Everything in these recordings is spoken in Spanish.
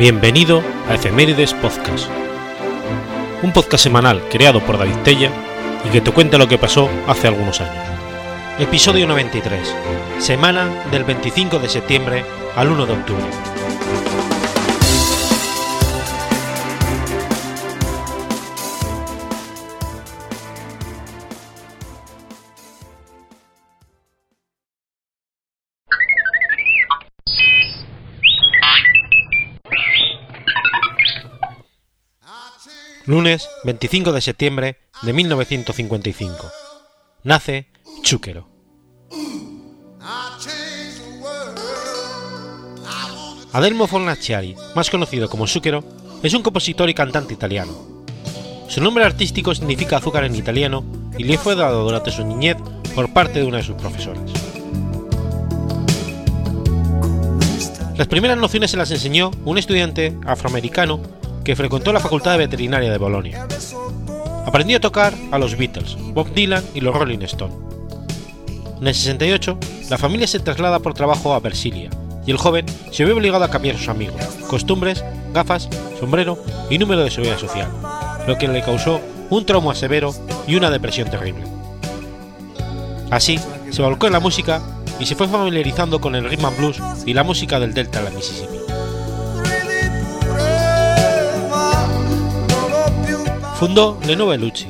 Bienvenido a Efemérides Podcast, un podcast semanal creado por David Tella y que te cuenta lo que pasó hace algunos años. Episodio 93, semana del 25 de septiembre al 1 de octubre. Lunes 25 de septiembre de 1955. Nace Chúquero. Adelmo Fornaciari, más conocido como Zucchero, es un compositor y cantante italiano. Su nombre artístico significa azúcar en italiano y le fue dado durante su niñez por parte de una de sus profesoras. Las primeras nociones se las enseñó un estudiante afroamericano que frecuentó la Facultad de Veterinaria de Bolonia. Aprendió a tocar a los Beatles, Bob Dylan y los Rolling Stones. En el 68, la familia se traslada por trabajo a Versilia y el joven se ve obligado a cambiar sus amigos, costumbres, gafas, sombrero y número de seguridad social, lo que le causó un trauma severo y una depresión terrible. Así, se volcó en la música y se fue familiarizando con el rhythm and blues y la música del delta de la Mississippi. Fundó Le Nuove Luci,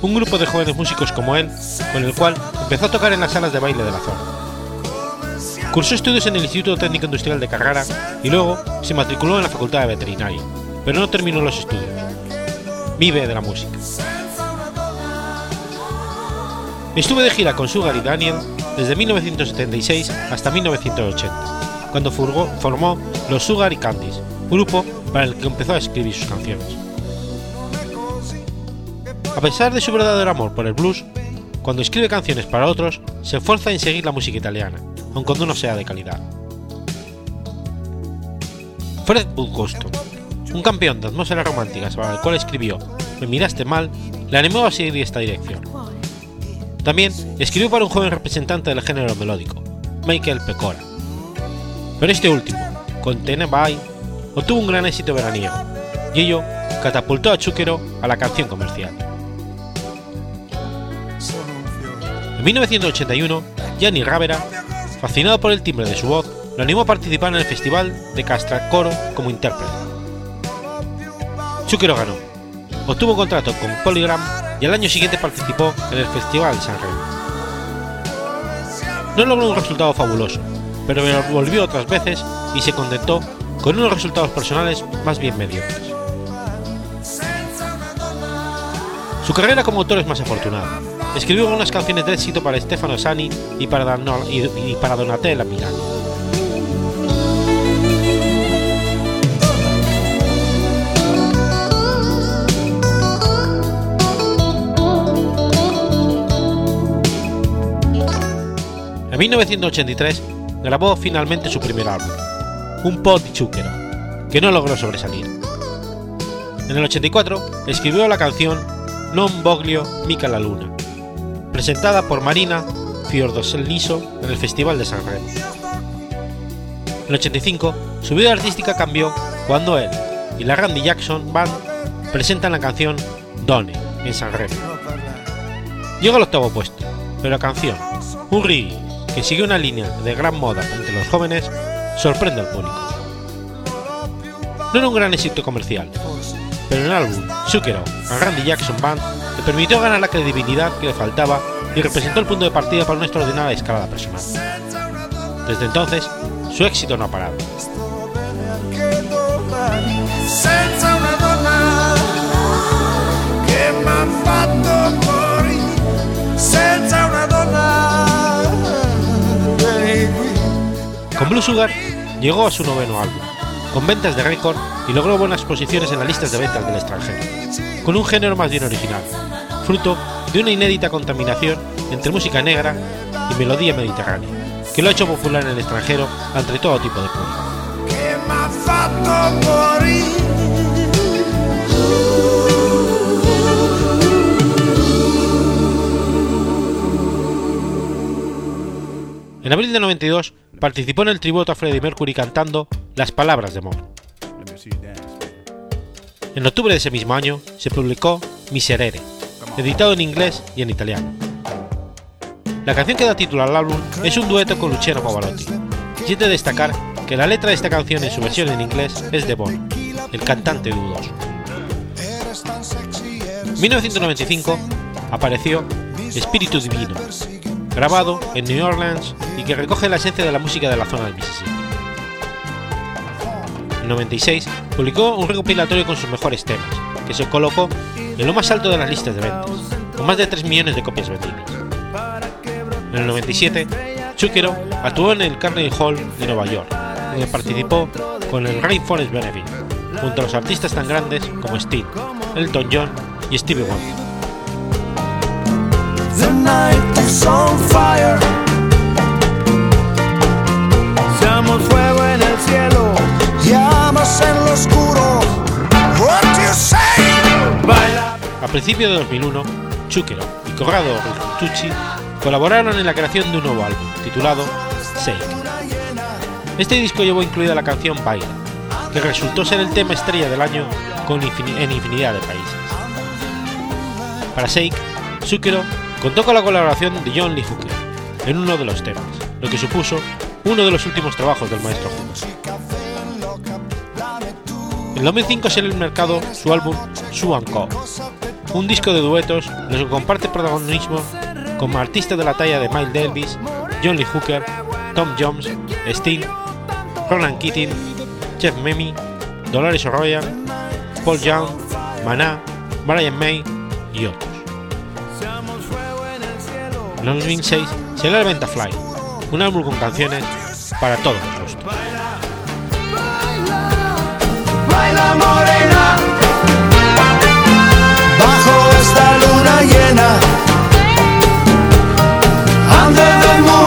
un grupo de jóvenes músicos como él, con el cual empezó a tocar en las salas de baile de la zona. Cursó estudios en el Instituto Técnico Industrial de Carrara y luego se matriculó en la Facultad de Veterinaria, pero no terminó los estudios. Vive de la música. Estuvo de gira con Sugar y Daniel desde 1976 hasta 1980, cuando formó los Sugar y Candies, grupo para el que empezó a escribir sus canciones. A pesar de su verdadero amor por el blues, cuando escribe canciones para otros, se esfuerza en seguir la música italiana, aun cuando no sea de calidad. Fred Woodgoston, un campeón de atmósferas románticas para el cual escribió Me miraste mal, le animó a seguir esta dirección. También escribió para un joven representante del género melódico, Michael Pecora. Pero este último, con Tenebai, obtuvo un gran éxito veraniego, y ello catapultó a Chúquero a la canción comercial. En 1981, Gianni Ravera, fascinado por el timbre de su voz, lo animó a participar en el Festival de Castracoro como intérprete. Chúquero ganó, obtuvo un contrato con Polygram y al año siguiente participó en el Festival San Remo. No logró un resultado fabuloso, pero volvió otras veces y se contentó con unos resultados personales más bien mediocres. Su carrera como autor es más afortunada. Escribió algunas canciones de éxito para Stefano Sani y para, Donatella Milani. En 1983 grabó finalmente su primer álbum, Un po' di zucchero, que no logró sobresalir. En el 84 escribió la canción Non voglio mica la luna, presentada por Marina Fiordoseliso en el Festival de San Remo. En el 85 su vida artística cambió cuando él y la Randy Jackson Band presentan la canción Done en San Remo. Llegó al octavo puesto, pero la canción, un que sigue una línea de gran moda entre los jóvenes, sorprende al público. No era un gran éxito comercial, pero el álbum Zucchero a Randy Jackson Band le permitió ganar la credibilidad que le faltaba y representó el punto de partida para una extraordinaria escalada personal. Desde entonces, su éxito no ha parado. Con Blue Sugar llegó a su noveno álbum, con ventas de récord y logró buenas posiciones en las listas de ventas del extranjero, con un género más bien original, fruto de una inédita contaminación entre música negra y melodía mediterránea, que lo ha hecho popular en el extranjero entre todo tipo de público. En abril de 92 participó en el tributo a Freddie Mercury cantando Las Palabras de Amor. En octubre de ese mismo año se publicó Miserere, editado en inglés y en italiano. La canción que da título al álbum es un dueto con Luciano Pavarotti, y es de destacar que la letra de esta canción en su versión en inglés es de Bono, el cantante dudoso. En 1995 apareció Espíritu Divino, grabado en New Orleans y que recoge la esencia de la música de la zona del Mississippi. En 96 publicó un recopilatorio con sus mejores temas, que se colocó en lo más alto de las listas de ventas, con más de 3 millones de copias vendidas. En el 97, Zucchero actuó en el Carnegie Hall de Nueva York, donde participó con el Rainforest Benefit, junto a los artistas tan grandes como Steve, Elton John y Stevie Wonder. The night is on fire. Seamos fuego en el cielo. Llamas en lo oscuro. A principios de 2001, Zucchero y Corrado Tucci colaboraron en la creación de un nuevo álbum, titulado Shake. Este disco llevó incluida la canción Baila, que resultó ser el tema estrella del año con en infinidad de países. Para Shake, Zucchero contó con la colaboración de John Lee Hooker en uno de los temas, lo que supuso uno de los últimos trabajos del maestro Hooker. En 2005 sale al mercado su álbum Sue and Co, un disco de duetos en el que comparte protagonismo como artistas de la talla de Miles Davis, John Lee Hooker, Tom Jones, Sting, Ronan Keating, Jeff Memmi, Dolores O'Riordan, Paul Young, Maná, Brian May y otros. En 2006 salió a la venta Fly, un álbum con canciones para todos los gustos. Llena. Under the.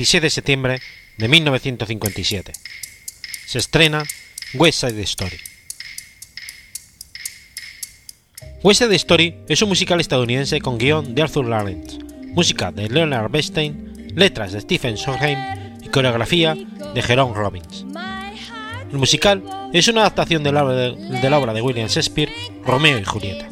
26 de septiembre de 1957. Se estrena West Side Story. West Side Story es un musical estadounidense con guion de Arthur Lawrence, música de Leonard Bernstein, letras de Stephen Sondheim y coreografía de Jerome Robbins. El musical es una adaptación de, la obra de William Shakespeare, Romeo y Julieta.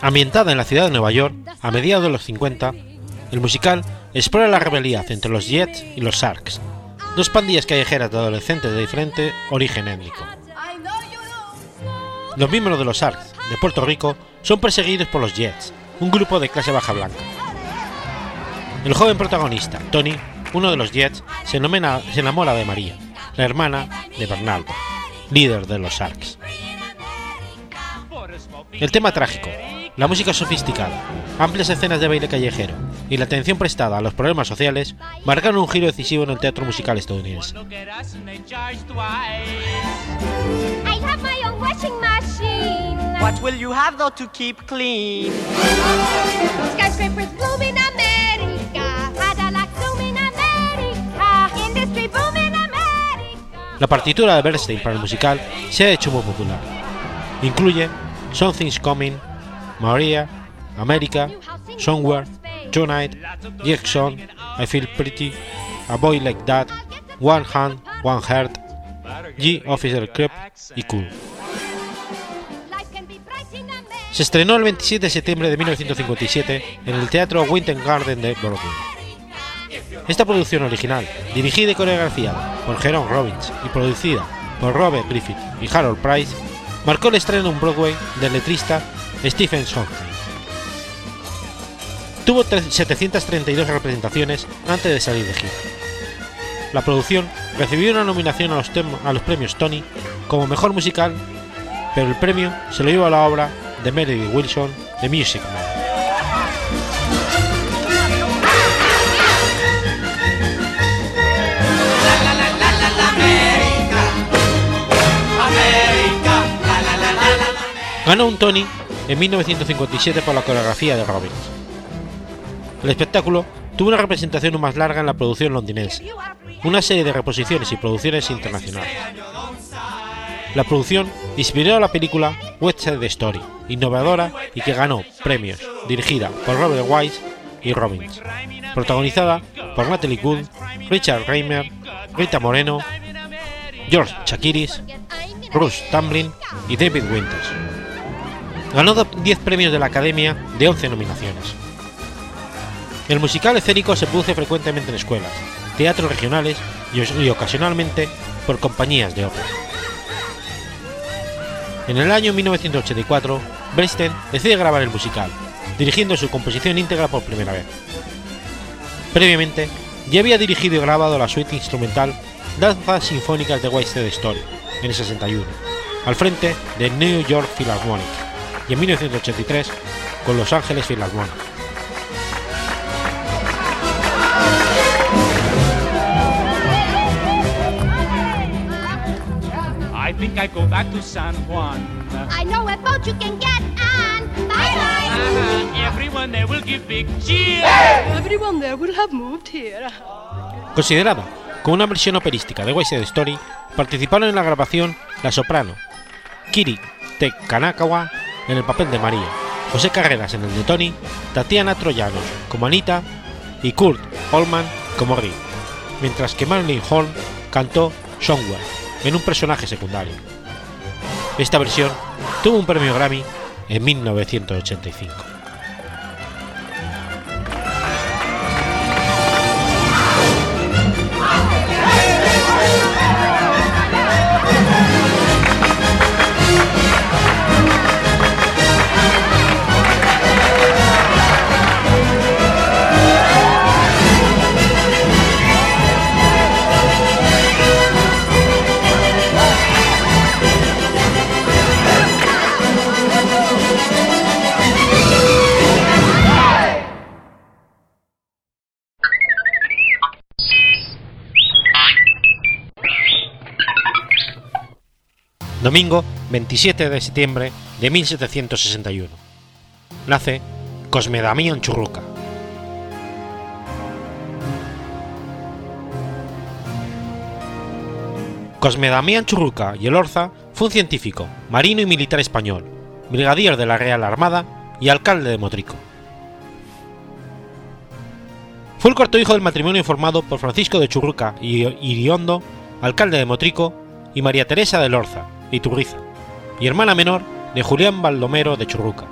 Ambientada en la ciudad de Nueva York a mediados de los 50, el musical explora la rivalidad entre los Jets y los Sharks, dos pandillas callejeras de adolescentes de diferente origen étnico. Los miembros de los Sharks de Puerto Rico son perseguidos por los Jets, un grupo de clase baja blanca. El joven protagonista, Tony, uno de los Jets se, enamora, se enamora de María, la hermana de Bernardo, líder de los Sharks. El tema trágico, la música sofisticada, amplias escenas de baile callejero y la atención prestada a los problemas sociales marcaron un giro decisivo en el teatro musical estadounidense. La partitura de Bernstein para el musical se ha hecho muy popular. Incluye Something's Coming, Maria, America, Somewhere, Tonight, Jackson, I Feel Pretty, A Boy Like That, One Hand, One Heart, G Officer Crep y Cool. Se estrenó el 27 de septiembre de 1957 en el Teatro Winter Garden de Broadway. Esta producción original, dirigida y coreografiada por Jerome Robbins y producida por Robert Griffith y Harold Price, marcó el estreno en Broadway del letrista Stephen Sondheim. Tuvo tre- 732 representaciones antes de salir de gira. La producción recibió una nominación a los, tem- a los premios Tony como mejor musical, pero el premio se lo llevó a la obra de Meredith Wilson, The Music Man. Ganó un Tony en 1957 por la coreografía de Robbins. El espectáculo tuvo una representación más larga en la producción londinense, una serie de reposiciones y producciones internacionales. La producción inspiró a la película West Side Story, innovadora y que ganó premios, dirigida por Robert Wise y Robbins, protagonizada por Natalie Wood, Richard Reimer, Rita Moreno, George Chakiris, Bruce Tamblyn y David Winters. Ganó do- 10 premios de la Academia de 11 nominaciones. El musical escénico se produce frecuentemente en escuelas, teatros regionales y, ocasionalmente por compañías de ópera. En el año 1984, Bernstein decide grabar el musical, dirigiendo su composición íntegra por primera vez. Previamente, ya había dirigido y grabado la suite instrumental Danzas Sinfónicas de West Side Story en el 61, al frente de New York Philharmonic, y en 1983 con Los Ángeles Philharmonic. I think I go back to San Juan. I know a boat you can get on. Bye bye. Uh, everyone there will give big cheers. Everyone there will have moved here. Considerada como una versión operística de West Side Story, participaron en la grabación la soprano Kiri Te Kanakawa en el papel de María, José Carreras en el de Tony, Tatiana Troyanos como Anita y Kurt Holman como Rick, mientras que Marilyn Horn cantó Somewhere en un personaje secundario. Esta versión tuvo un premio Grammy en 1985. Domingo 27 de septiembre de 1761. Nace Cosme Damián Churruca. Cosme Damián Churruca y Elorza fue un científico, marino y militar español, brigadier de la Real Armada y alcalde de Motrico. Fue el cuarto hijo del matrimonio formado por Francisco de Churruca y Iriondo, alcalde de Motrico, y María Teresa de Lorza, Iturriza, y hermana menor de Julián Baldomero de Churruca,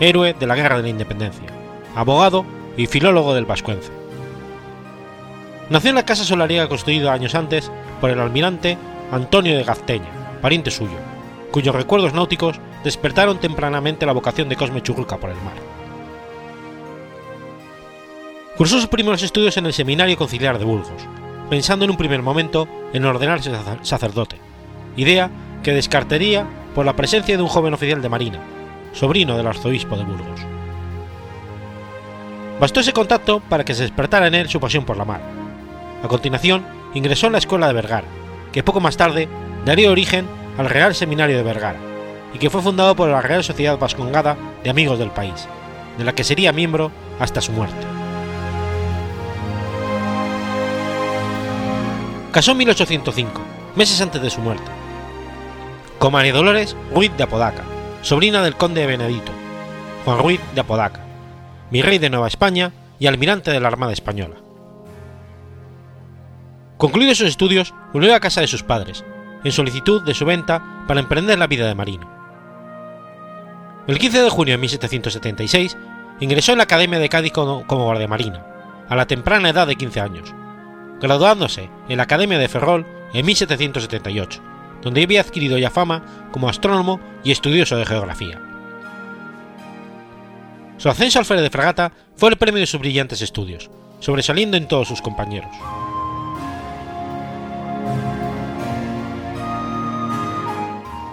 héroe de la Guerra de la Independencia, abogado y filólogo del Vascuence. Nació en la casa solariega construida años antes por el almirante Antonio de Gazteña, pariente suyo, cuyos recuerdos náuticos despertaron tempranamente la vocación de Cosme Churruca por el mar. Cursó sus primeros estudios en el Seminario Conciliar de Burgos, pensando en un primer momento en ordenarse sacerdote, idea que descartaría por la presencia de un joven oficial de marina, sobrino del arzobispo de Burgos. Bastó ese contacto para que se despertara en él su pasión por la mar. A continuación, ingresó en la escuela de Vergara, que poco más tarde daría origen al Real Seminario de Vergara, y que fue fundado por la Real Sociedad Vascongada de Amigos del País, de la que sería miembro hasta su muerte. Casó en 1805, meses antes de su muerte, con María Dolores Ruiz de Apodaca, sobrina del conde de Benedito, Juan Ruiz de Apodaca, virrey de Nueva España y almirante de la Armada Española. Concluidos sus estudios, volvió a casa de sus padres, en solicitud de su venta para emprender la vida de marino. El 15 de junio de 1776 ingresó en la Academia de Cádiz como, como guardiamarina, a la temprana edad de 15 años, graduándose en la Academia de Ferrol en 1778, donde había adquirido ya fama como astrónomo y estudioso de geografía. Su ascenso al alférez de fragata fue el premio de sus brillantes estudios, sobresaliendo en todos sus compañeros.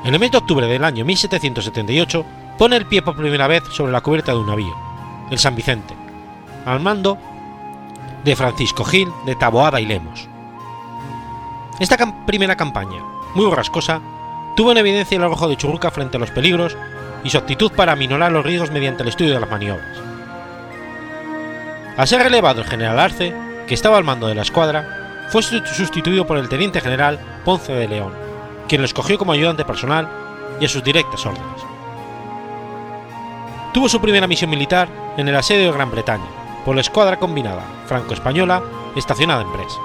En el mes de octubre del año 1778 pone el pie por primera vez sobre la cubierta de un navío, el San Vicente, al mando de Francisco Gil de Taboada y Lemos. Esta primera campaña, muy borrascosa, tuvo en evidencia el arrojo de Churruca frente a los peligros y su actitud para aminorar los riesgos mediante el estudio de las maniobras. Al ser relevado el general Arce, que estaba al mando de la escuadra, fue sustituido por el teniente general Ponce de León, quien lo escogió como ayudante personal y a sus directas órdenes. Tuvo su primera misión militar en el asedio de Gran Bretaña, por la escuadra combinada franco-española estacionada en Brest.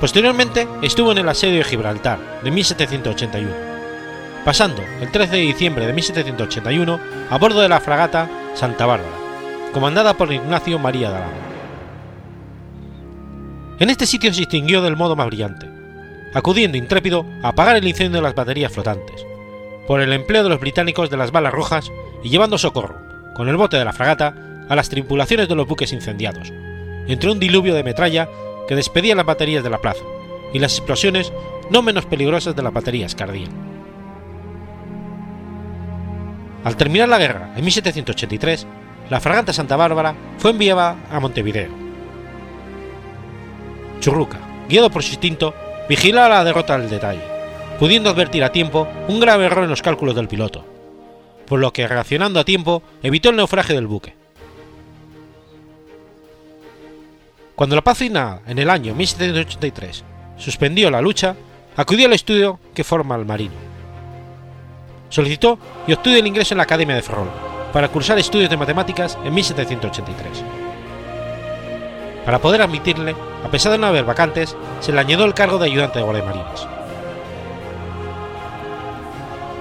Posteriormente estuvo en el asedio de Gibraltar de 1781, pasando el 13 de diciembre de 1781 a bordo de la fragata Santa Bárbara, comandada por Ignacio María de Aragón. En este sitio se distinguió del modo más brillante, acudiendo intrépido a apagar el incendio de las baterías flotantes, por el empleo de los británicos de las balas rojas y llevando socorro, con el bote de la fragata, a las tripulaciones de los buques incendiados, entre un diluvio de metralla que despedía las baterías de la plaza y las explosiones no menos peligrosas de las baterías que. Al terminar la guerra en 1783, la fragata Santa Bárbara fue enviada a Montevideo. Churruca, guiado por su instinto, vigilaba la derrota al detalle, pudiendo advertir a tiempo un grave error en los cálculos del piloto, por lo que reaccionando a tiempo evitó el naufragio del buque. Cuando la paz final, en el año 1783, suspendió la lucha, acudió al estudio que forma el marino. Solicitó y obtuvo el ingreso en la Academia de Ferrol para cursar estudios de matemáticas en 1783. Para poder admitirle, a pesar de no haber vacantes, se le añadió el cargo de ayudante de guardiamarinas.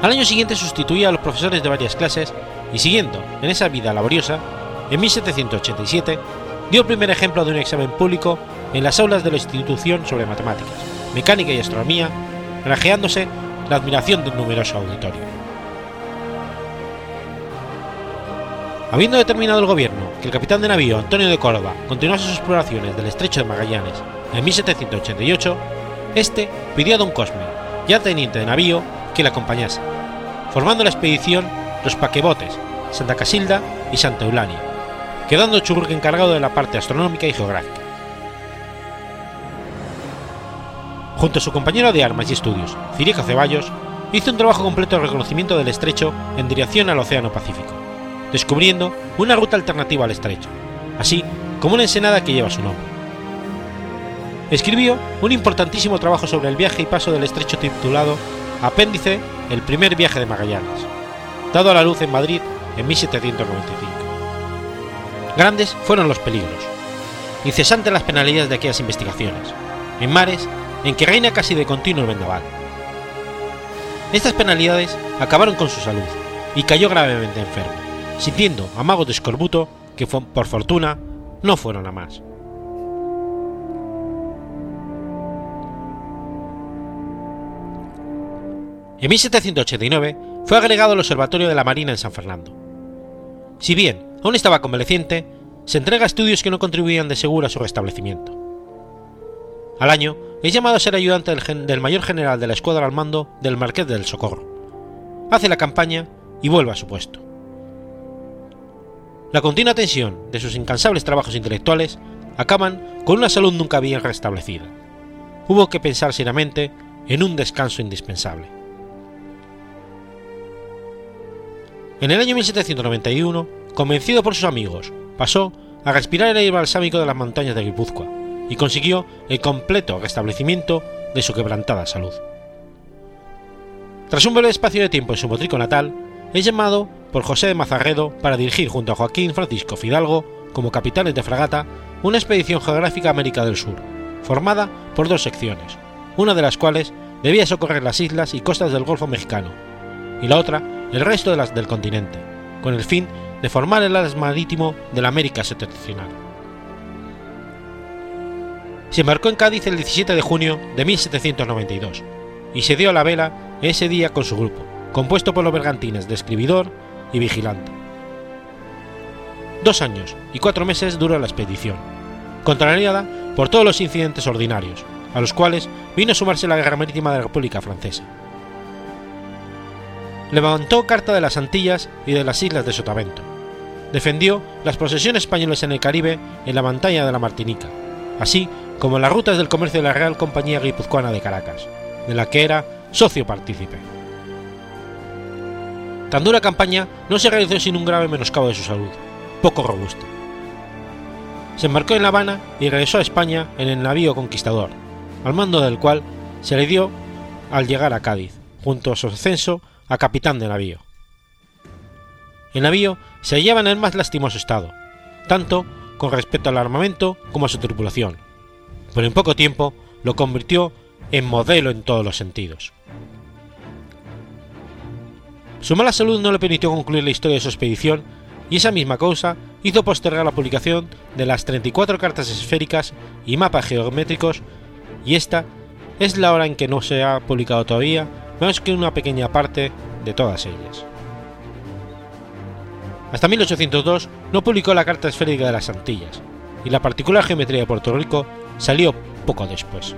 Al año siguiente sustituía a los profesores de varias clases y siguiendo en esa vida laboriosa, en 1787 dio el primer ejemplo de un examen público en las aulas de la institución sobre matemáticas, mecánica y astronomía, granjeándose la admiración de un numeroso auditorio. Habiendo determinado el gobierno que el capitán de navío Antonio de Córdoba continuase sus exploraciones del estrecho de Magallanes en 1788, este pidió a don Cosme, ya teniente de navío, que le acompañase, formando la expedición los paquebotes Santa Casilda y Santa Eulalia, quedando Churruca encargado de la parte astronómica y geográfica. Junto a su compañero de armas y estudios, Cirico Ceballos, hizo un trabajo completo de reconocimiento del estrecho en dirección al Océano Pacífico, descubriendo una ruta alternativa al estrecho, así como una ensenada que lleva su nombre. Escribió un importantísimo trabajo sobre el viaje y paso del estrecho titulado Apéndice El primer viaje de Magallanes, dado a la luz en Madrid en 1795. Grandes fueron los peligros, incesantes las penalidades de aquellas investigaciones, en mares en que reina casi de continuo el vendaval. Estas penalidades acabaron con su salud y cayó gravemente enfermo, sintiendo amagos de escorbuto que por fortuna no fueron a más. En 1789 fue agregado al Observatorio de la Marina en San Fernando. Si bien aún estaba convaleciente, se entrega a estudios que no contribuían de seguro a su restablecimiento. Al año es llamado a ser ayudante del, mayor general de la escuadra al mando del Marqués del Socorro. Hace la campaña y vuelve a su puesto. La continua tensión de sus incansables trabajos intelectuales acaban con una salud nunca bien restablecida. Hubo que pensar seriamente en un descanso indispensable. En el año 1791, convencido por sus amigos, pasó a respirar el aire balsámico de las montañas de Guipúzcoa y consiguió el completo restablecimiento de su quebrantada salud. Tras un breve espacio de tiempo en su motrico natal, es llamado por José de Mazarredo para dirigir junto a Joaquín Francisco Fidalgo como capitanes de fragata una expedición geográfica a América del Sur, formada por dos secciones, una de las cuales debía socorrer las islas y costas del Golfo Mexicano, y la otra el resto de las del continente, con el fin de formar el alas marítimo de la América septentrional. Se embarcó en Cádiz el 17 de junio de 1792 y se dio a la vela ese día con su grupo, compuesto por los bergantines de escribidor y vigilante. Dos años y cuatro meses duró la expedición, contrariada por todos los incidentes ordinarios, a los cuales vino a sumarse la guerra marítima de la República Francesa. Levantó Carta de las Antillas y de las islas de Sotavento. Defendió las posesiones españolas en el Caribe en la montaña de la Martinica, así como las rutas del comercio de la Real Compañía Guipuzcoana de Caracas, de la que era socio partícipe. Tan dura campaña no se realizó sin un grave menoscabo de su salud, poco robusto. Se embarcó en La Habana y regresó a España en el navío Conquistador, al mando del cual se le dio al llegar a Cádiz, junto a su ascenso a capitán de navío. El navío se hallaba en el más lastimoso estado, tanto con respecto al armamento como a su tripulación, pero en poco tiempo lo convirtió en modelo en todos los sentidos. Su mala salud no le permitió concluir la historia de su expedición y esa misma causa hizo postergar la publicación de las 34 cartas esféricas y mapas geométricos y esta es la hora en que no se ha publicado todavía más que una pequeña parte de todas ellas. Hasta 1802 no publicó la Carta Esférica de las Antillas, y la particular geometría de Puerto Rico salió poco después.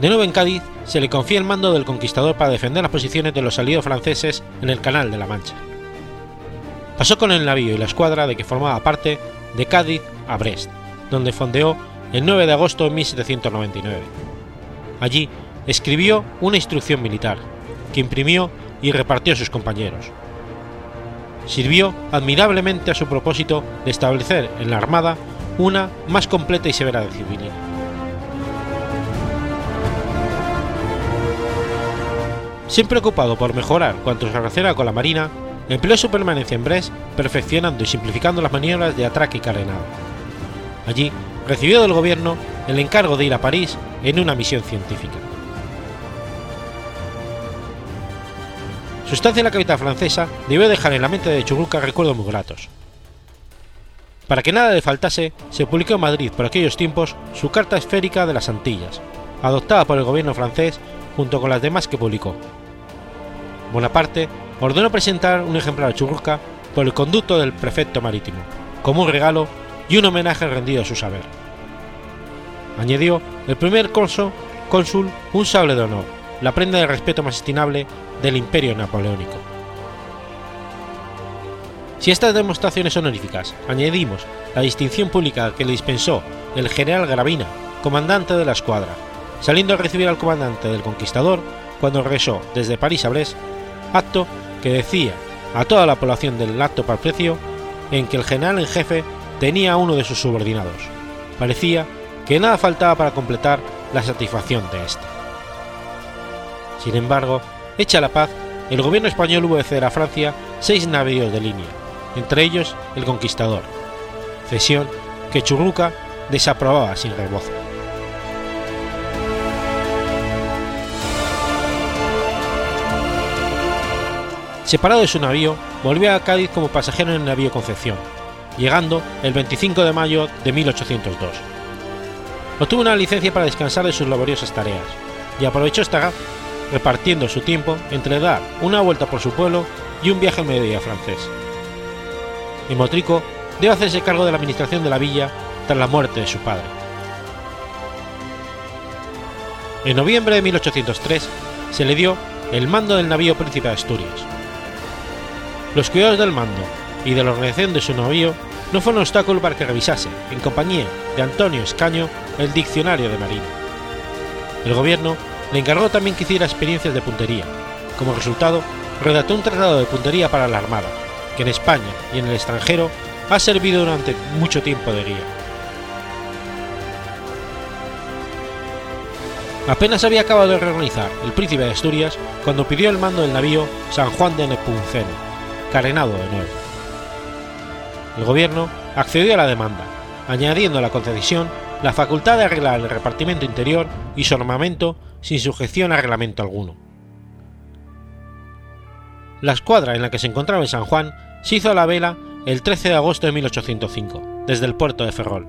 De nuevo en Cádiz, se le confía el mando del conquistador para defender las posiciones de los aliados franceses en el Canal de la Mancha. Pasó con el navío y la escuadra de que formaba parte de Cádiz a Brest, donde fondeó el 9 de agosto de 1799. Allí escribió una instrucción militar, que imprimió y repartió a sus compañeros. Sirvió admirablemente a su propósito de establecer en la Armada una más completa y severa disciplina. Siempre ocupado por mejorar cuanto se relaciona con la Marina, empleó su permanencia en Brest perfeccionando y simplificando las maniobras de atraque y carenado. Allí recibió del gobierno el encargo de ir a París en una misión científica. Su estancia en la capital francesa debió dejar en la mente de Churruca recuerdos muy gratos. Para que nada le faltase, se publicó en Madrid por aquellos tiempos su Carta Esférica de las Antillas, adoptada por el gobierno francés junto con las demás que publicó. Bonaparte ordenó presentar un ejemplar a Churruca por el conducto del prefecto marítimo, como un regalo y un homenaje rendido a su saber. Añadió el primer cónsul, un sable de honor, la prenda de respeto más estimable del imperio napoleónico. Si estas demostraciones honoríficas añadimos la distinción pública que le dispensó el general Gravina, comandante de la escuadra, saliendo a recibir al comandante del Conquistador cuando regresó desde París a Brest, acto que decía a toda la población del acto precio en que el general en jefe tenía a uno de sus subordinados. Parecía que nada faltaba para completar la satisfacción de este. Sin embargo, hecha la paz, el gobierno español hubo de ceder a Francia seis navíos de línea, entre ellos el Conquistador, cesión que Churruca desaprobaba sin rebozo. Separado de su navío, volvió a Cádiz como pasajero en el navío Concepción, llegando el 25 de mayo de 1802. Obtuvo una licencia para descansar de sus laboriosas tareas, y aprovechó esta repartiendo su tiempo entre dar una vuelta por su pueblo y un viaje al mediodía francés. y Motrico debe hacerse cargo de la administración de la villa tras la muerte de su padre. En noviembre de 1803 se le dio el mando del navío Príncipe de Asturias. Los cuidados del mando y de la organización de su navío no fueron obstáculo para que revisase, en compañía de Antonio Escaño, el diccionario de Marina. El gobierno le encargó también que hiciera experiencias de puntería. Como resultado, redactó un tratado de puntería para la Armada, que en España y en el extranjero ha servido durante mucho tiempo de guía. Apenas había acabado de reorganizar el príncipe de Asturias cuando pidió el mando del navío San Juan de Nepomuceno, carenado de nuevo. El gobierno accedió a la demanda, añadiendo a la concesión la facultad de arreglar el repartimiento interior y su armamento sin sujeción a reglamento alguno. La escuadra en la que se encontraba en San Juan se hizo a la vela el 13 de agosto de 1805, desde el puerto de Ferrol.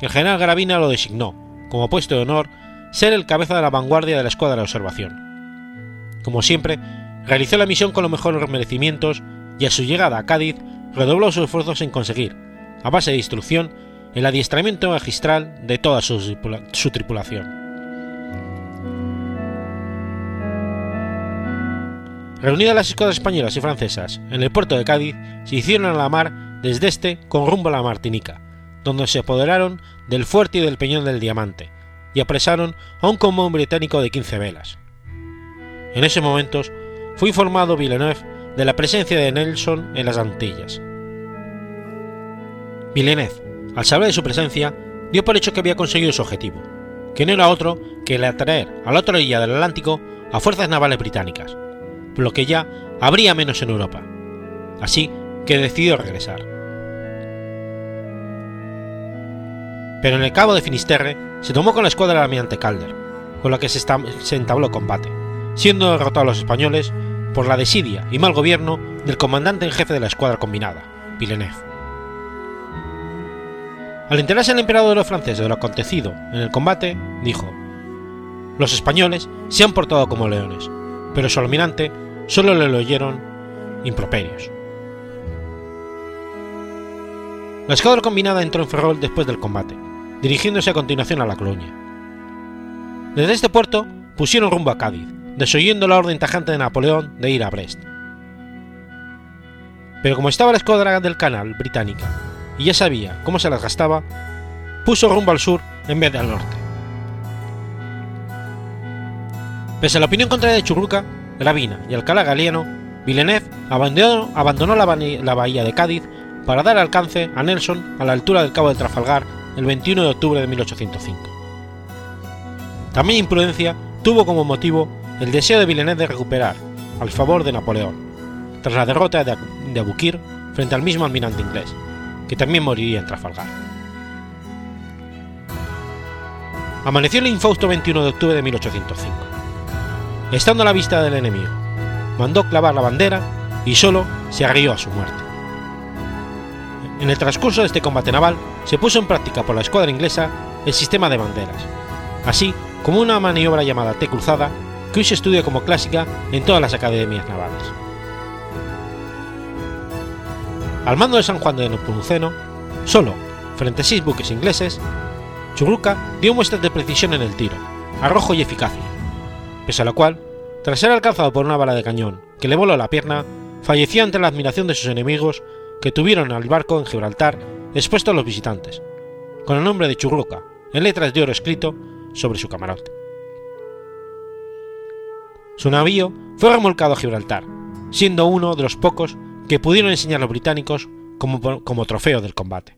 El general Gravina lo designó, como puesto de honor, ser el cabeza de la vanguardia de la escuadra de observación. Como siempre, realizó la misión con los mejores merecimientos y a su llegada a Cádiz redobló sus esfuerzos en conseguir, a base de instrucción, el adiestramiento magistral de toda su, tripulación. Reunidas las escuadras españolas y francesas en el puerto de Cádiz, se hicieron a la mar desde este con rumbo a la Martinica, donde se apoderaron del fuerte y del peñón del Diamante, y apresaron a un común británico de 15 velas. En ese momento fue informado Villeneuve de la presencia de Nelson en las Antillas. Villeneuve, al saber de su presencia, dio por hecho que había conseguido su objetivo, que no era otro que el atraer a la otra orilla del Atlántico a fuerzas navales británicas, por lo que ya habría menos en Europa. Así que decidió regresar. Pero en el cabo de Finisterre se tomó con la escuadra del almirante Calder, con la que se, entabló combate, siendo derrotados los españoles por la desidia y mal gobierno del comandante en jefe de la escuadra combinada, Villeneuve. Al enterarse el emperador de los franceses de lo acontecido en el combate, dijo: Los españoles se han portado como leones, pero su almirante solo le oyeron improperios. La escuadra combinada entró en Ferrol después del combate, dirigiéndose a continuación a La Colonia. Desde este puerto pusieron rumbo a Cádiz, desoyendo la orden tajante de Napoleón de ir a Brest. Pero como estaba la escuadra del canal británica y ya sabía cómo se las gastaba, puso rumbo al sur en vez de al norte. Pese a la opinión contraria de Churruca, Gravina y Alcalá Galiano, Villeneuve abandonó, la, la bahía de Cádiz para dar alcance a Nelson a la altura del cabo de Trafalgar el 21 de octubre de 1805. También imprudencia tuvo como motivo el deseo de Villeneuve de recuperar, al favor de Napoleón, tras la derrota de, Abukir frente al mismo almirante inglés, que también moriría en Trafalgar. Amaneció el infausto 21 de octubre de 1805. Estando a la vista del enemigo, mandó clavar la bandera y solo se arrió a su muerte. En el transcurso de este combate naval se puso en práctica por la escuadra inglesa el sistema de banderas, así como una maniobra llamada T cruzada que hoy se estudia como clásica en todas las academias navales. Al mando de San Juan de Nepomuceno, solo, frente a seis buques ingleses, Churruca dio muestras de precisión en el tiro, arrojo y eficacia, pese a lo cual, tras ser alcanzado por una bala de cañón que le voló la pierna, falleció ante la admiración de sus enemigos que tuvieron al barco en Gibraltar expuesto a los visitantes, con el nombre de Churruca, en letras de oro escrito sobre su camarote. Su navío fue remolcado a Gibraltar, siendo uno de los pocos que pudieron enseñar a los británicos como, como trofeo del combate.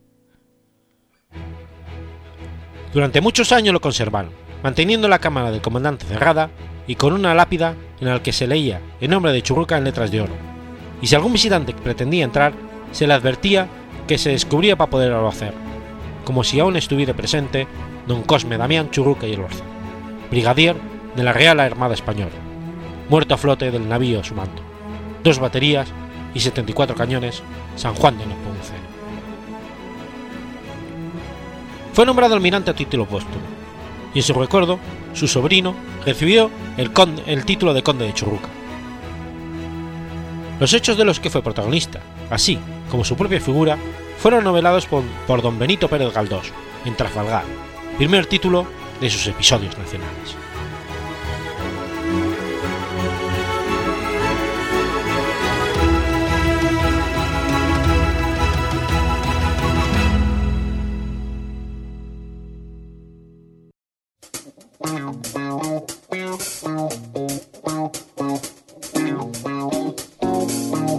Durante muchos años lo conservaron, manteniendo la cámara del comandante cerrada y con una lápida en la que se leía el nombre de Churruca en letras de oro, y si algún visitante pretendía entrar, se le advertía que se descubría para poderlo hacer, como si aún estuviera presente don Cosme Damián Churruca y el Orza, brigadier de la Real Armada Española, muerto a flote del navío su mando, dos baterías y 74 cañones, San Juan de Nepomuceno. Fue nombrado almirante a título póstumo, y en su recuerdo, su sobrino recibió el, el título de conde de Churruca. Los hechos de los que fue protagonista, así como su propia figura, fueron novelados por, por don Benito Pérez Galdós, en Trafalgar, primer título de sus episodios nacionales.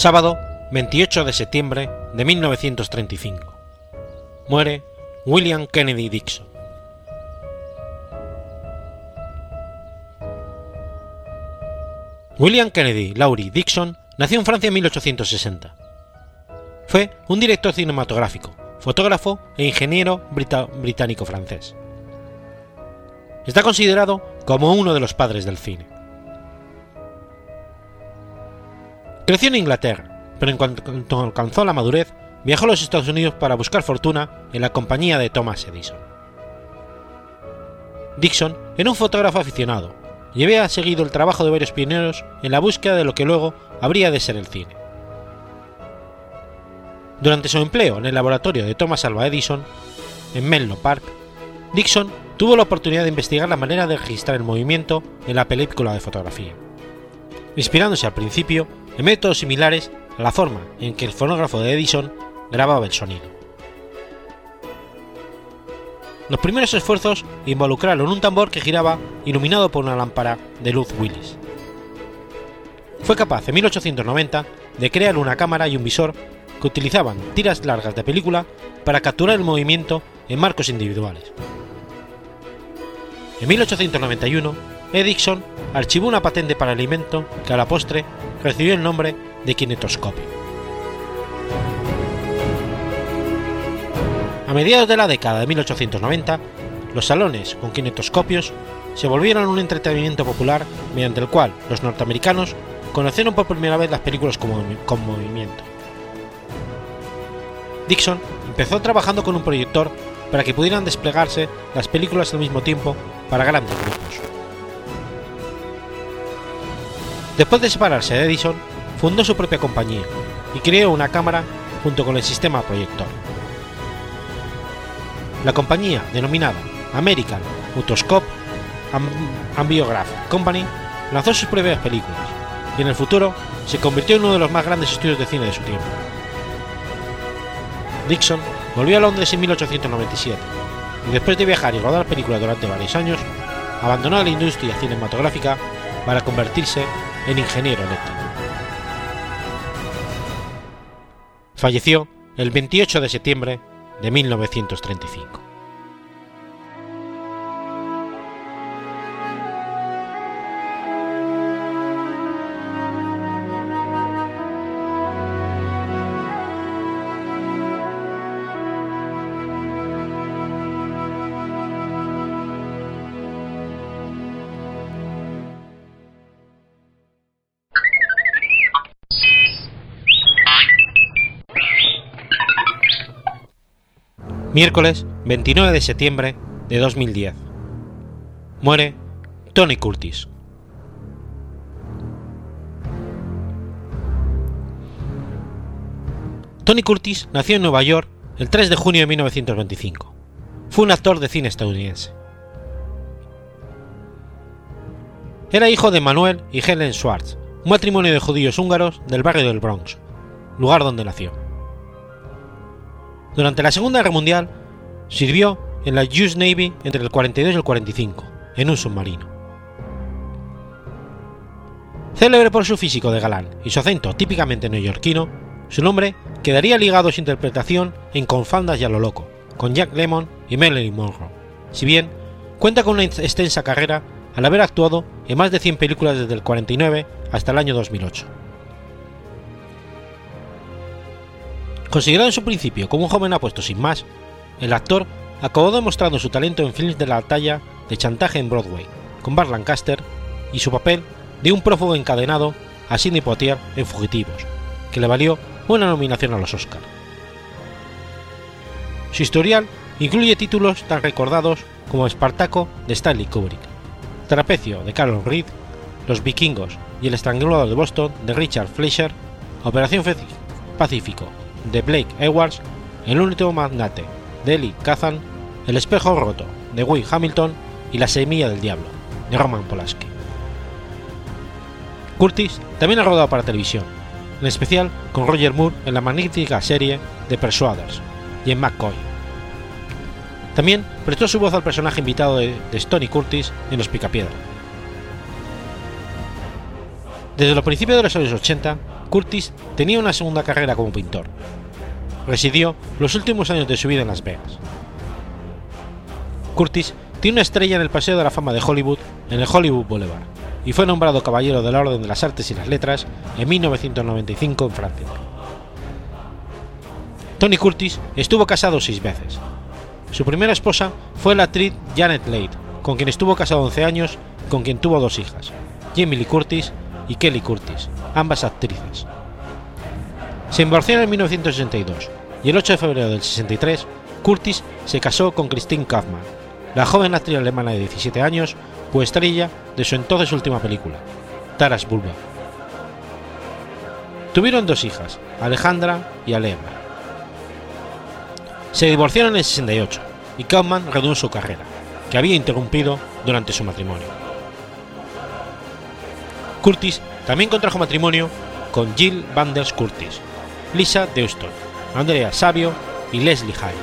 Sábado 28 de septiembre de 1935. Muere William Kennedy Dixon. William Kennedy Laurie Dixon nació en Francia en 1860. Fue un director cinematográfico, fotógrafo e ingeniero británico-francés. Está considerado como uno de los padres del cine. Creció en Inglaterra, pero en cuanto alcanzó la madurez, viajó a los Estados Unidos para buscar fortuna en la compañía de Thomas Edison. Dixon era un fotógrafo aficionado y había seguido el trabajo de varios pioneros en la búsqueda de lo que luego habría de ser el cine. Durante su empleo en el laboratorio de Thomas Alva Edison, en Menlo Park, Dixon tuvo la oportunidad de investigar la manera de registrar el movimiento en la película de fotografía, inspirándose al principio en métodos similares a la forma en que el fonógrafo de Edison grababa el sonido. Los primeros esfuerzos involucraron un tambor que giraba iluminado por una lámpara de luz Willis. Fue capaz en 1890 de crear una cámara y un visor que utilizaban tiras largas de película para capturar el movimiento en marcos individuales. En 1891, Edison archivó una patente para el invento que a la postre recibió el nombre de kinetoscopio. A mediados de la década de 1890, los salones con kinetoscopios se volvieron un entretenimiento popular mediante el cual los norteamericanos conocieron por primera vez las películas con movimiento. Dixon empezó trabajando con un proyector para que pudieran desplegarse las películas al mismo tiempo para grandes grupos. Después de separarse de Edison, fundó su propia compañía y creó una cámara junto con el sistema proyector. La compañía, denominada American Mutoscope Am- Ambiograph Company, lanzó sus propias películas y en el futuro se convirtió en uno de los más grandes estudios de cine de su tiempo. Dixon volvió a Londres en 1897 y después de viajar y rodar películas durante varios años, abandonó la industria cinematográfica para convertirse en ingeniero eléctrico. Falleció el 28 de septiembre de 1935. Miércoles 29 de septiembre de 2010. Muere Tony Curtis. Tony Curtis nació en Nueva York el 3 de junio de 1925. Fue un actor de cine estadounidense. Era hijo de Manuel y Helen Schwartz, un matrimonio de judíos húngaros del barrio del Bronx, lugar donde nació. Durante la Segunda Guerra Mundial sirvió en la US Navy entre el 42 y el 45, en un submarino. Célebre por su físico de galán y su acento típicamente neoyorquino, su nombre quedaría ligado a su interpretación en Confandas y a lo loco, con Jack Lemmon y Marilyn Monroe, si bien cuenta con una extensa carrera al haber actuado en más de 100 películas desde el 49 hasta el año 2008. Considerado en su principio como un joven apuesto sin más, el actor acabó demostrando su talento en films de la talla de Chantaje en Broadway, con Bart Lancaster, y su papel de un prófugo encadenado a Sidney Poitier en Fugitivos, que le valió una nominación a los Oscar. Su historial incluye títulos tan recordados como Espartaco de Stanley Kubrick, Trapecio de Carol Reed, Los Vikingos y El Estrangulador de Boston de Richard Fleischer, Operación Pacífico de Blake Edwards, El último magnate de Eli Kazan, El espejo roto de Will Hamilton y La semilla del diablo de Roman Polanski. Curtis también ha rodado para televisión, en especial con Roger Moore en la magnífica serie The Persuaders y en McCoy. También prestó su voz al personaje invitado de, de Stony Curtis en Los Picapiedra. Desde los principios de los años 80, Curtis tenía una segunda carrera como pintor. Residió los últimos años de su vida en Las Vegas. Curtis tiene una estrella en el Paseo de la Fama de Hollywood en el Hollywood Boulevard y fue nombrado Caballero de la Orden de las Artes y las Letras en 1995 en Francia. Tony Curtis estuvo casado seis veces. Su primera esposa fue la actriz Janet Leigh, con quien estuvo casado 11 años con quien tuvo dos hijas, Jamie Lee Curtis y Kelly Curtis, ambas actrices. Se divorciaron en 1962 y el 8 de febrero del 63 Curtis se casó con Christine Kaufmann, la joven actriz alemana de 17 años, coestrella de su entonces última película, Taras Bulba. Tuvieron dos hijas, Alejandra y Alegra. Se divorciaron en el 68 y Kaufman reanudó su carrera, que había interrumpido durante su matrimonio. Curtis también contrajo matrimonio con Jill Vanders Curtis, Lisa Deuston, Andrea Savio y Leslie Hale.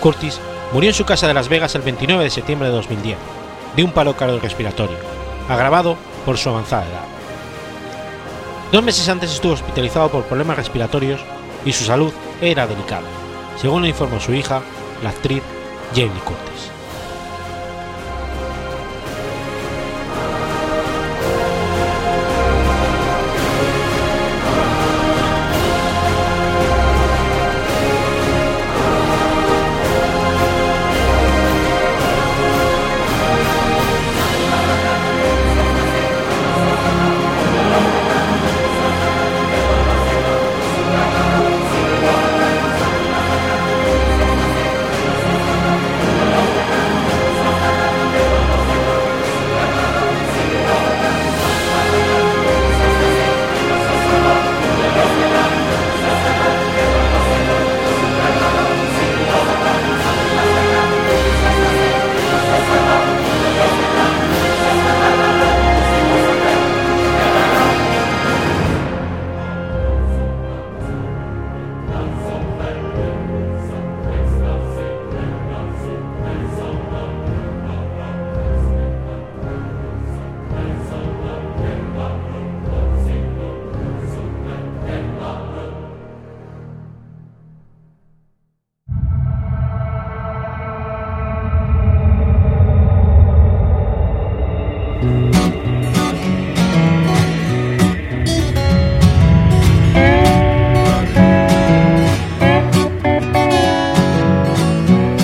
Curtis murió en su casa de Las Vegas el 29 de septiembre de 2010, de un paro cardiorrespiratorio, agravado por su avanzada edad. Dos meses antes estuvo hospitalizado por problemas respiratorios y su salud era delicada, según le informó su hija, la actriz Jamie Curtis.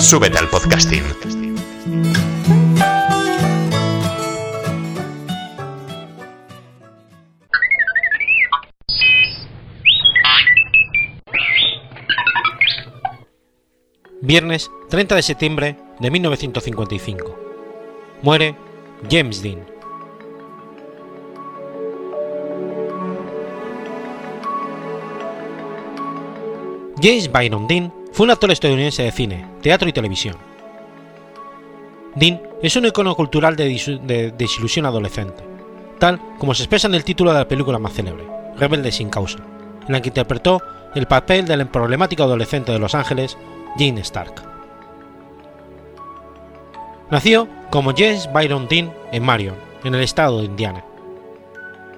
Súbete al podcasting. Viernes 30 de septiembre de 1955. Muere James Dean. James Byron Dean fue un actor estadounidense de cine, teatro y televisión. Dean es un icono cultural de, desilusión adolescente, tal como se expresa en el título de la película más célebre, Rebelde sin causa, en la que interpretó el papel del problemático adolescente de Los Ángeles, Jane Stark. Nació como James Byron Dean en Marion, en el estado de Indiana.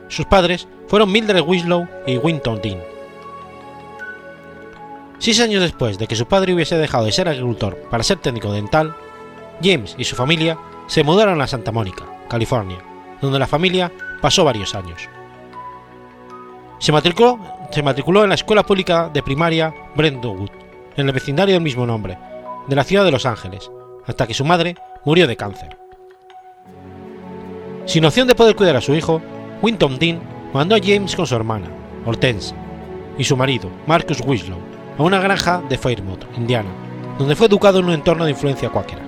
Sus padres fueron Mildred Winslow y Winton Dean. Seis años después de que su padre hubiese dejado de ser agricultor para ser técnico dental, James y su familia se mudaron a Santa Mónica, California, donde la familia pasó varios años. Se matriculó, en la escuela pública de primaria Brentwood, en el vecindario del mismo nombre, de la ciudad de Los Ángeles, hasta que su madre murió de cáncer. Sin opción de poder cuidar a su hijo, Winton Dean mandó a James con su hermana, Hortense, y su marido, Marcus Winslow, a una granja de Fairmouth, Indiana, donde fue educado en un entorno de influencia cuáquera.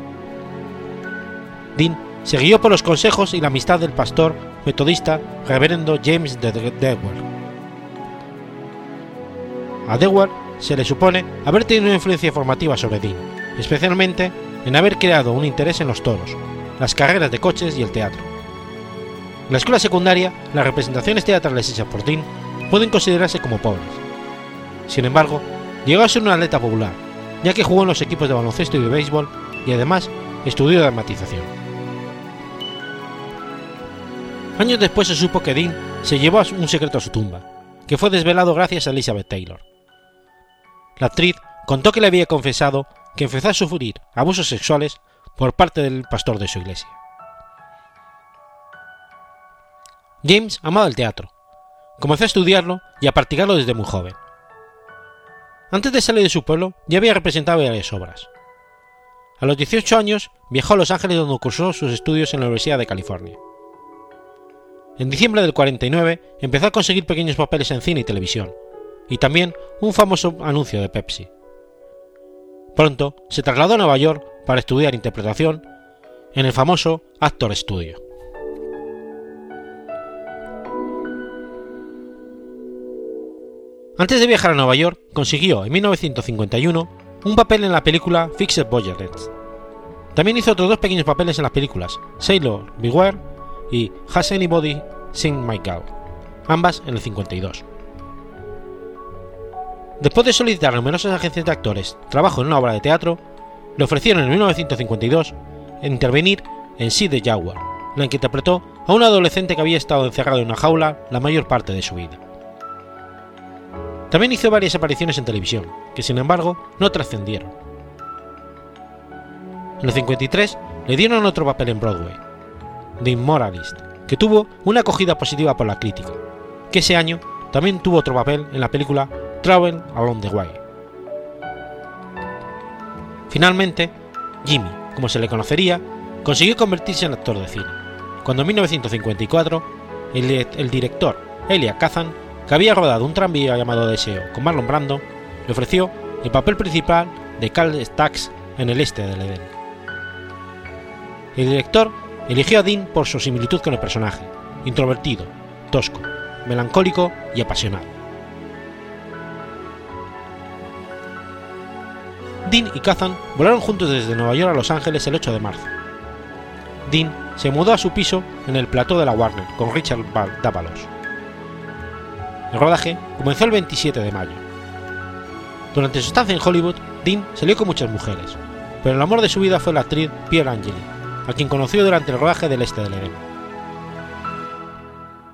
Dean se guió por los consejos y la amistad del pastor metodista reverendo James de Dewar. A Dewar se le supone haber tenido una influencia formativa sobre Dean, especialmente en haber creado un interés en los toros, las carreras de coches y el teatro. En la escuela secundaria, las representaciones teatrales hechas por Dean pueden considerarse como pobres. Sin embargo, llegó a ser un atleta popular, ya que jugó en los equipos de baloncesto y de béisbol y además estudió dramatización. Años después se supo que Dean se llevó un secreto a su tumba, que fue desvelado gracias a Elizabeth Taylor. La actriz contó que le había confesado que empezó a sufrir abusos sexuales por parte del pastor de su iglesia. James amaba el teatro. Comenzó a estudiarlo y a practicarlo desde muy joven. Antes de salir de su pueblo ya había representado varias obras. A los 18 años viajó a Los Ángeles donde cursó sus estudios en la Universidad de California. En diciembre del 49 empezó a conseguir pequeños papeles en cine y televisión, y también un famoso anuncio de Pepsi. Pronto se trasladó a Nueva York para estudiar interpretación en el famoso Actor Studio. Antes de viajar a Nueva York, consiguió en 1951 un papel en la película Fixed Budgets. También hizo otros dos pequeños papeles en las películas Sailor Beware y Has Anybody Seen My Girl, ambas en el 52. Después de solicitar a numerosas agencias de actores trabajo en una obra de teatro, le ofrecieron en 1952 intervenir en Sí de Jaguar, en la que interpretó a un adolescente que había estado encerrado en una jaula la mayor parte de su vida. También hizo varias apariciones en televisión, que sin embargo no trascendieron. En el 53 le dieron otro papel en Broadway, The Immoralist, que tuvo una acogida positiva por la crítica, que ese año también tuvo otro papel en la película Travel Along the Way. Finalmente, Jimmy, como se le conocería, consiguió convertirse en actor de cine, cuando en 1954 el, el director Elia Kazan, que había rodado un tranvía llamado Deseo con Marlon Brando, le ofreció el papel principal de Carl Stax en el este del Edén. El director eligió a Dean por su similitud con el personaje, introvertido, tosco, melancólico y apasionado. Dean y Kazan volaron juntos desde Nueva York a Los Ángeles el 8 de marzo. Dean se mudó a su piso en el plató de la Warner con Richard Davalos. El rodaje comenzó el 27 de mayo. Durante su estancia en Hollywood, Dean salió con muchas mujeres, pero el amor de su vida fue la actriz Pierre Angeli, a quien conoció durante el rodaje del Este del Edén.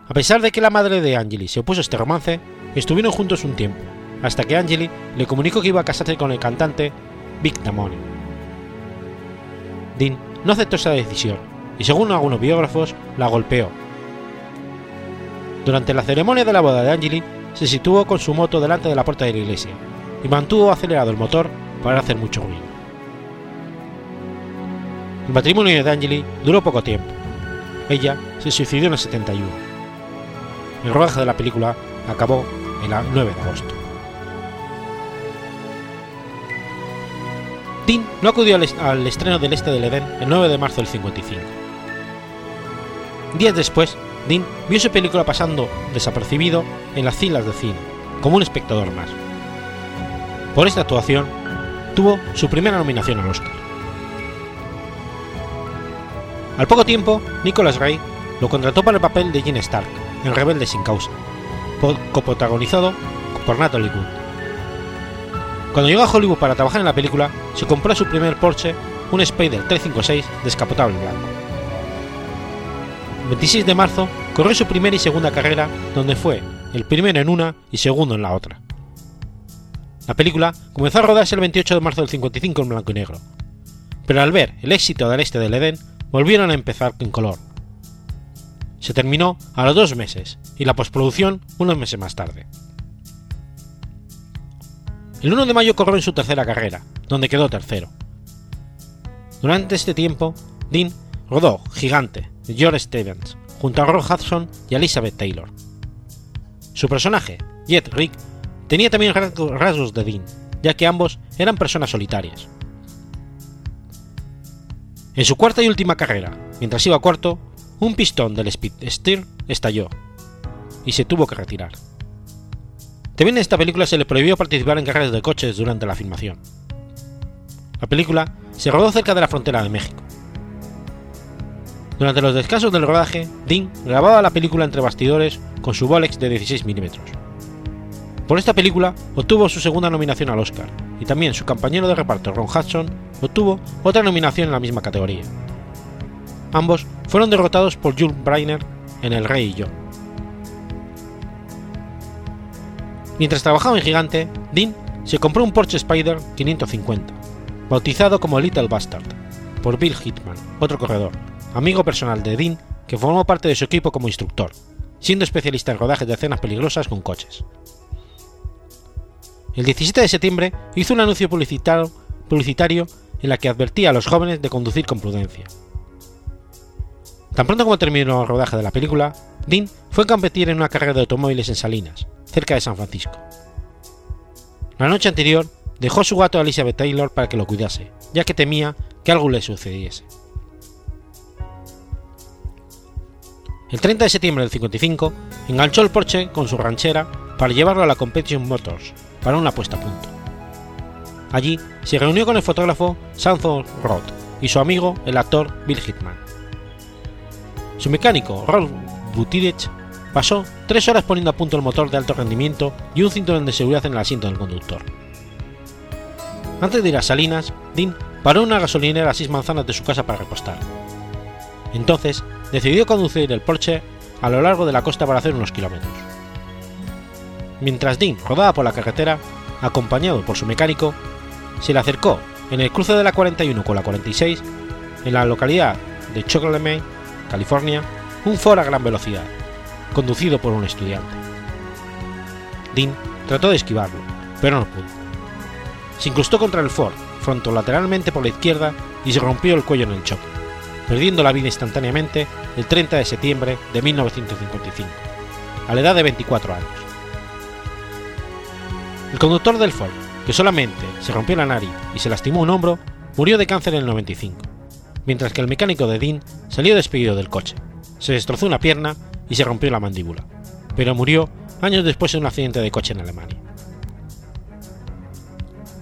A pesar de que la madre de Angeli se opuso a este romance, estuvieron juntos un tiempo, hasta que Angeli le comunicó que iba a casarse con el cantante Vic Damone. Dean no aceptó esa decisión y según algunos biógrafos, la golpeó. Durante la ceremonia de la boda de Angeli, se situó con su moto delante de la puerta de la iglesia y mantuvo acelerado el motor para hacer mucho ruido. El matrimonio de Angeli duró poco tiempo. Ella se suicidó en el 71. El rodaje de la película acabó el 9 de agosto. Dean no acudió al, al, estreno del Este del Edén el 9 de marzo del 55. Días después, Dean vio su película pasando desapercibido en las filas de cine, como un espectador más. Por esta actuación, tuvo su primera nominación al Oscar. Al poco tiempo, Nicholas Ray lo contrató para el papel de Gene Stark en Rebelde sin causa, coprotagonizado por Natalie Wood. Cuando llegó a Hollywood para trabajar en la película, se compró su primer Porsche, un Spider 356 descapotable blanco. El 26 de marzo corrió su primera y segunda carrera, donde fue el primero en una y segundo en la otra. La película comenzó a rodarse el 28 de marzo del 55 en blanco y negro, pero al ver el éxito del este del Edén, volvieron a empezar en color. Se terminó a los dos meses y la postproducción unos meses más tarde. El 1 de mayo corrió en su tercera carrera, donde quedó tercero. Durante este tiempo, Dean rodó Gigante George Stevens junto a Ron Hudson y Elizabeth Taylor. Su personaje, Jet Rick, tenía también rasgos de Dean, ya que ambos eran personas solitarias. En su cuarta y última carrera, mientras iba cuarto, un pistón del Speed Steer estalló y se tuvo que retirar. También en esta película se le prohibió participar en carreras de coches durante la filmación. La película se rodó cerca de la frontera de México. Durante los descansos del rodaje, Dean grababa la película entre bastidores con su Bolex de 16 mm. Por esta película obtuvo su segunda nominación al Oscar, y también su compañero de reparto Ron Hudson obtuvo otra nominación en la misma categoría. Ambos fueron derrotados por Jules Breiner en El Rey y yo. Mientras trabajaba en Gigante, Dean se compró un Porsche Spider 550, bautizado como Little Bastard, por Bill Hitman, otro corredor, amigo personal de Dean que formó parte de su equipo como instructor, siendo especialista en rodajes de escenas peligrosas con coches. El 17 de septiembre hizo un anuncio publicitario, en la que advertía a los jóvenes de conducir con prudencia. Tan pronto como terminó el rodaje de la película, Dean fue a competir en una carrera de automóviles en Salinas, cerca de San Francisco. La noche anterior dejó su gato a Elizabeth Taylor para que lo cuidase, ya que temía que algo le sucediese. El 30 de septiembre del 55 enganchó el Porsche con su ranchera para llevarlo a la Competition Motors para una puesta a punto. Allí se reunió con el fotógrafo Sanford Roth y su amigo, el actor Bill Hitman. Su mecánico, Rolf Buttigieg, pasó tres horas poniendo a punto el motor de alto rendimiento y un cinturón de seguridad en el asiento del conductor. Antes de ir a Salinas, Dean paró una gasolinera a seis manzanas de su casa para repostar. Entonces, decidió conducir el Porsche a lo largo de la costa para hacer unos kilómetros. Mientras Dean rodaba por la carretera, acompañado por su mecánico, se le acercó en el cruce de la 41 con la 46, en la localidad de Chocolate, California, un Ford a gran velocidad, conducido por un estudiante. Dean trató de esquivarlo, pero no pudo. Se incrustó contra el Ford, frontolateralmente por la izquierda y se rompió el cuello en el choque, perdiendo la vida instantáneamente el 30 de septiembre de 1955, a la edad de 24 años. El conductor del Ford, que solamente se rompió la nariz y se lastimó un hombro, murió de cáncer en el 95, mientras que el mecánico de Dean salió despedido del coche, se destrozó una pierna y se rompió la mandíbula, pero murió años después en un accidente de coche en Alemania.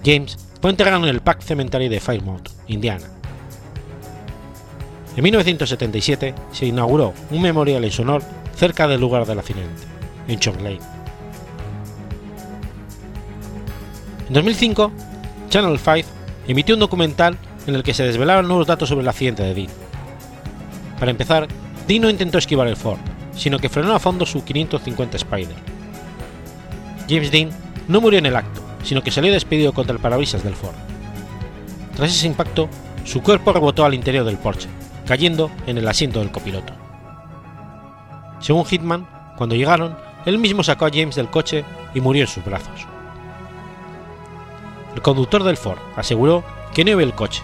James fue enterrado en el Pack Cemetery de Fairmount, Indiana. En 1977 se inauguró un memorial en su honor cerca del lugar del accidente, en Chong Lane. En 2005, Channel 5 emitió un documental en el que se desvelaban nuevos datos sobre el accidente de Dean. Para empezar, Dean no intentó esquivar el Ford, sino que frenó a fondo su 550 Spider. James Dean no murió en el acto, sino que salió despedido contra el parabrisas del Ford. Tras ese impacto, su cuerpo rebotó al interior del Porsche, cayendo en el asiento del copiloto. Según Hitman, cuando llegaron, él mismo sacó a James del coche y murió en sus brazos. El conductor del Ford aseguró que no vio el coche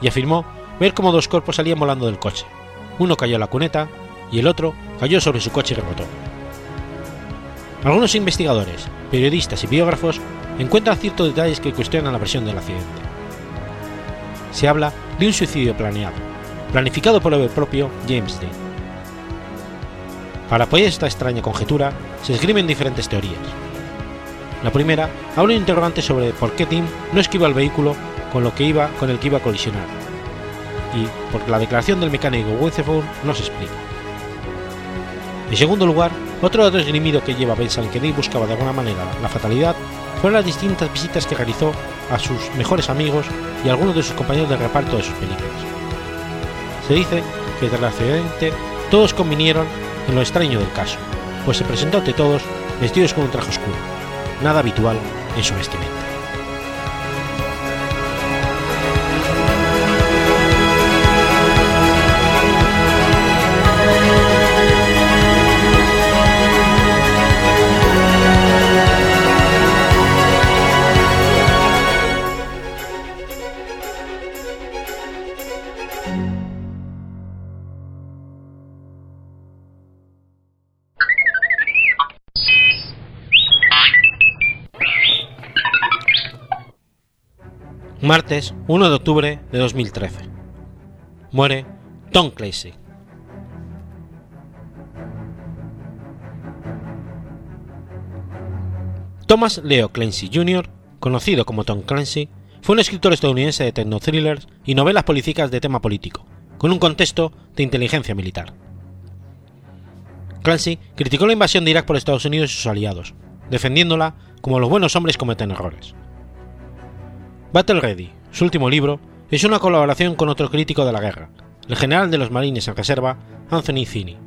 y afirmó ver cómo dos cuerpos salían volando del coche. Uno cayó a la cuneta y el otro cayó sobre su coche y rebotó. Algunos investigadores, periodistas y biógrafos encuentran ciertos detalles que cuestionan la versión del accidente. Se habla de un suicidio planeado, planificado por el propio James Dean. Para apoyar esta extraña conjetura, se esgrimen diferentes teorías. La primera habla un interrogante sobre por qué Tim no esquiva el vehículo con, lo que iba, con el que iba a colisionar, y porque la declaración del mecánico Weatherford no se explica. En segundo lugar, otro dato esgrimido que lleva a pensar que Dave buscaba de alguna manera la fatalidad fueron las distintas visitas que realizó a sus mejores amigos y algunos de sus compañeros de reparto de sus películas. Se dice que tras el accidente todos convinieron en lo extraño del caso, pues se presentó ante todos vestidos con un traje oscuro, nada habitual en su vestimenta. Martes 1 de octubre de 2013. Muere Tom Clancy. Thomas Leo Clancy Jr., conocido como Tom Clancy, fue un escritor estadounidense de tecnothrillers y novelas políticas de tema político, con un contexto de inteligencia militar. Clancy criticó la invasión de Irak por Estados Unidos y sus aliados, defendiéndola como los buenos hombres cometen errores. Battle Ready, su último libro, es una colaboración con otro crítico de la guerra, el general de los marines en reserva, Anthony Zinni.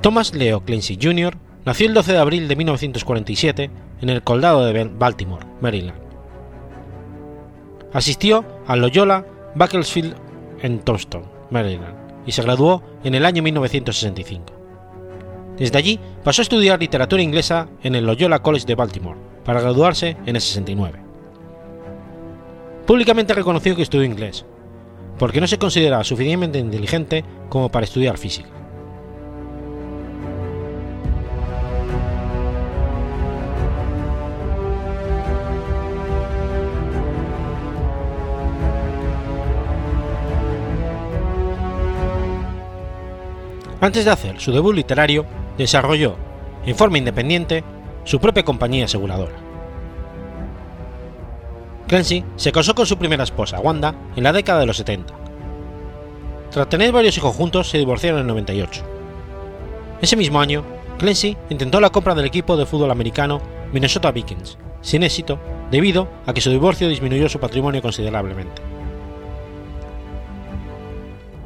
Thomas Leo Clancy Jr. nació el 12 de abril de 1947 en el condado de Baltimore, Maryland. Asistió al Loyola Bakersfield en Thompson, Maryland, y se graduó en el año 1965. Desde allí pasó a estudiar literatura inglesa en el Loyola College de Baltimore, para graduarse en el 69. Públicamente reconoció que estudió inglés, porque no se consideraba suficientemente inteligente como para estudiar física. Antes de hacer su debut literario, desarrolló, en forma independiente, su propia compañía aseguradora. Clancy se casó con su primera esposa, Wanda, en la década de los 70. Tras tener varios hijos juntos, se divorciaron en el 98. Ese mismo año, Clancy intentó la compra del equipo de fútbol americano Minnesota Vikings, sin éxito, debido a que su divorcio disminuyó su patrimonio considerablemente.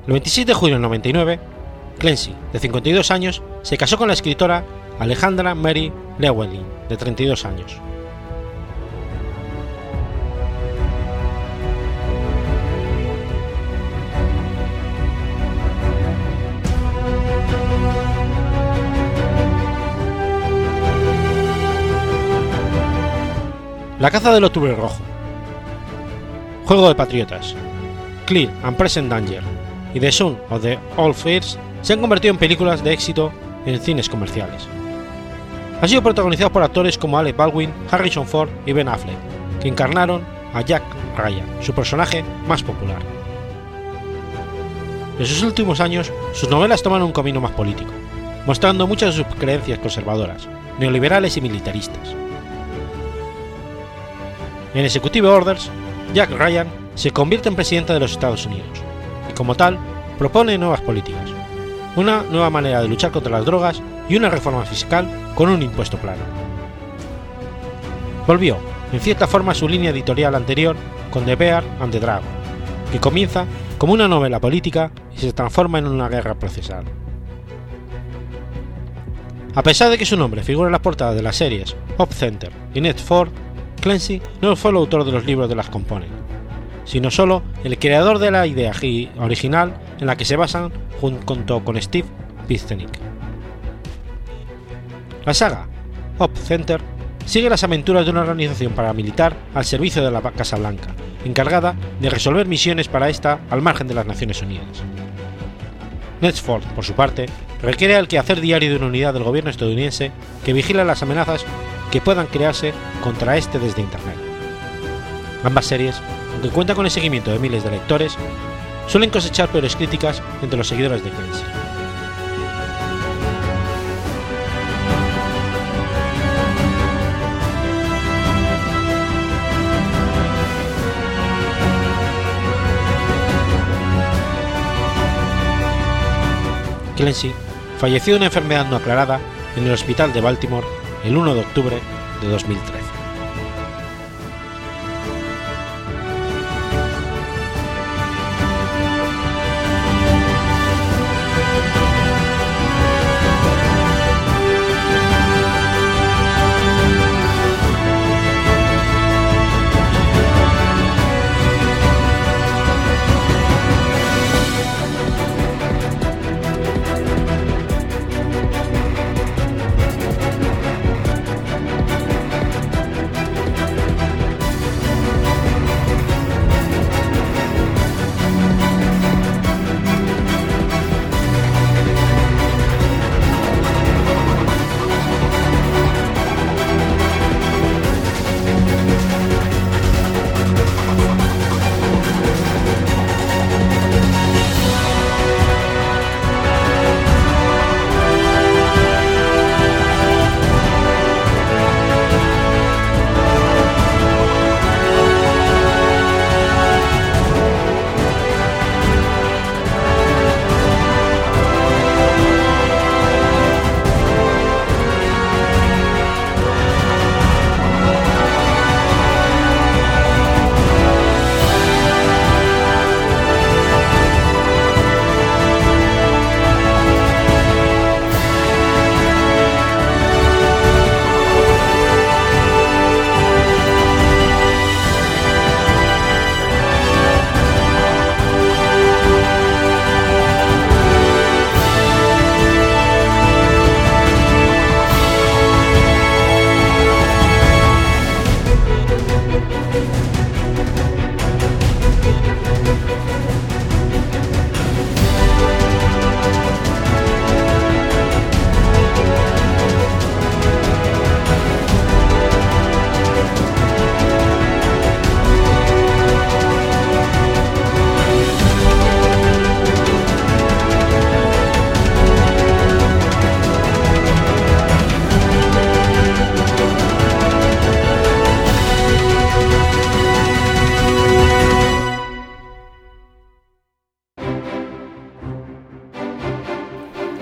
El 26 de julio del 99, Clancy, de 52 años, se casó con la escritora Alejandra Mary Llewellyn, de 32 años. La caza del octubre rojo. Juego de patriotas. Clear and Present Danger y The Son of the Old Fears se han convertido en películas de éxito en cines comerciales. Han sido protagonizados por actores como Alec Baldwin, Harrison Ford y Ben Affleck, que encarnaron a Jack Ryan, su personaje más popular. En sus últimos años, sus novelas toman un camino más político, mostrando muchas de sus creencias conservadoras, neoliberales y militaristas. En Executive Orders, Jack Ryan se convierte en presidente de los Estados Unidos y como tal propone nuevas políticas, una nueva manera de luchar contra las drogas y una reforma fiscal con un impuesto plano. Volvió, en cierta forma, a su línea editorial anterior con The Bear and the Dragon, que comienza como una novela política y se transforma en una guerra procesal. A pesar de que su nombre figura en las portadas de las series Pop Center y Net Ford, Clancy no fue el autor de los libros de las componen, sino solo el creador de la idea original en la que se basan junto con Steve Pizzenik. La saga Op Center sigue las aventuras de una organización paramilitar al servicio de la Casa Blanca, encargada de resolver misiones para esta al margen de las Naciones Unidas. Netford, por su parte, requiere el quehacer diario de una unidad del gobierno estadounidense que vigila las amenazas que puedan crearse contra este desde Internet. Ambas series, aunque cuentan con el seguimiento de miles de lectores, suelen cosechar peores críticas entre los seguidores de Clancy. Clancy falleció de una enfermedad no aclarada en el hospital de Baltimore el 1 de octubre de 2013.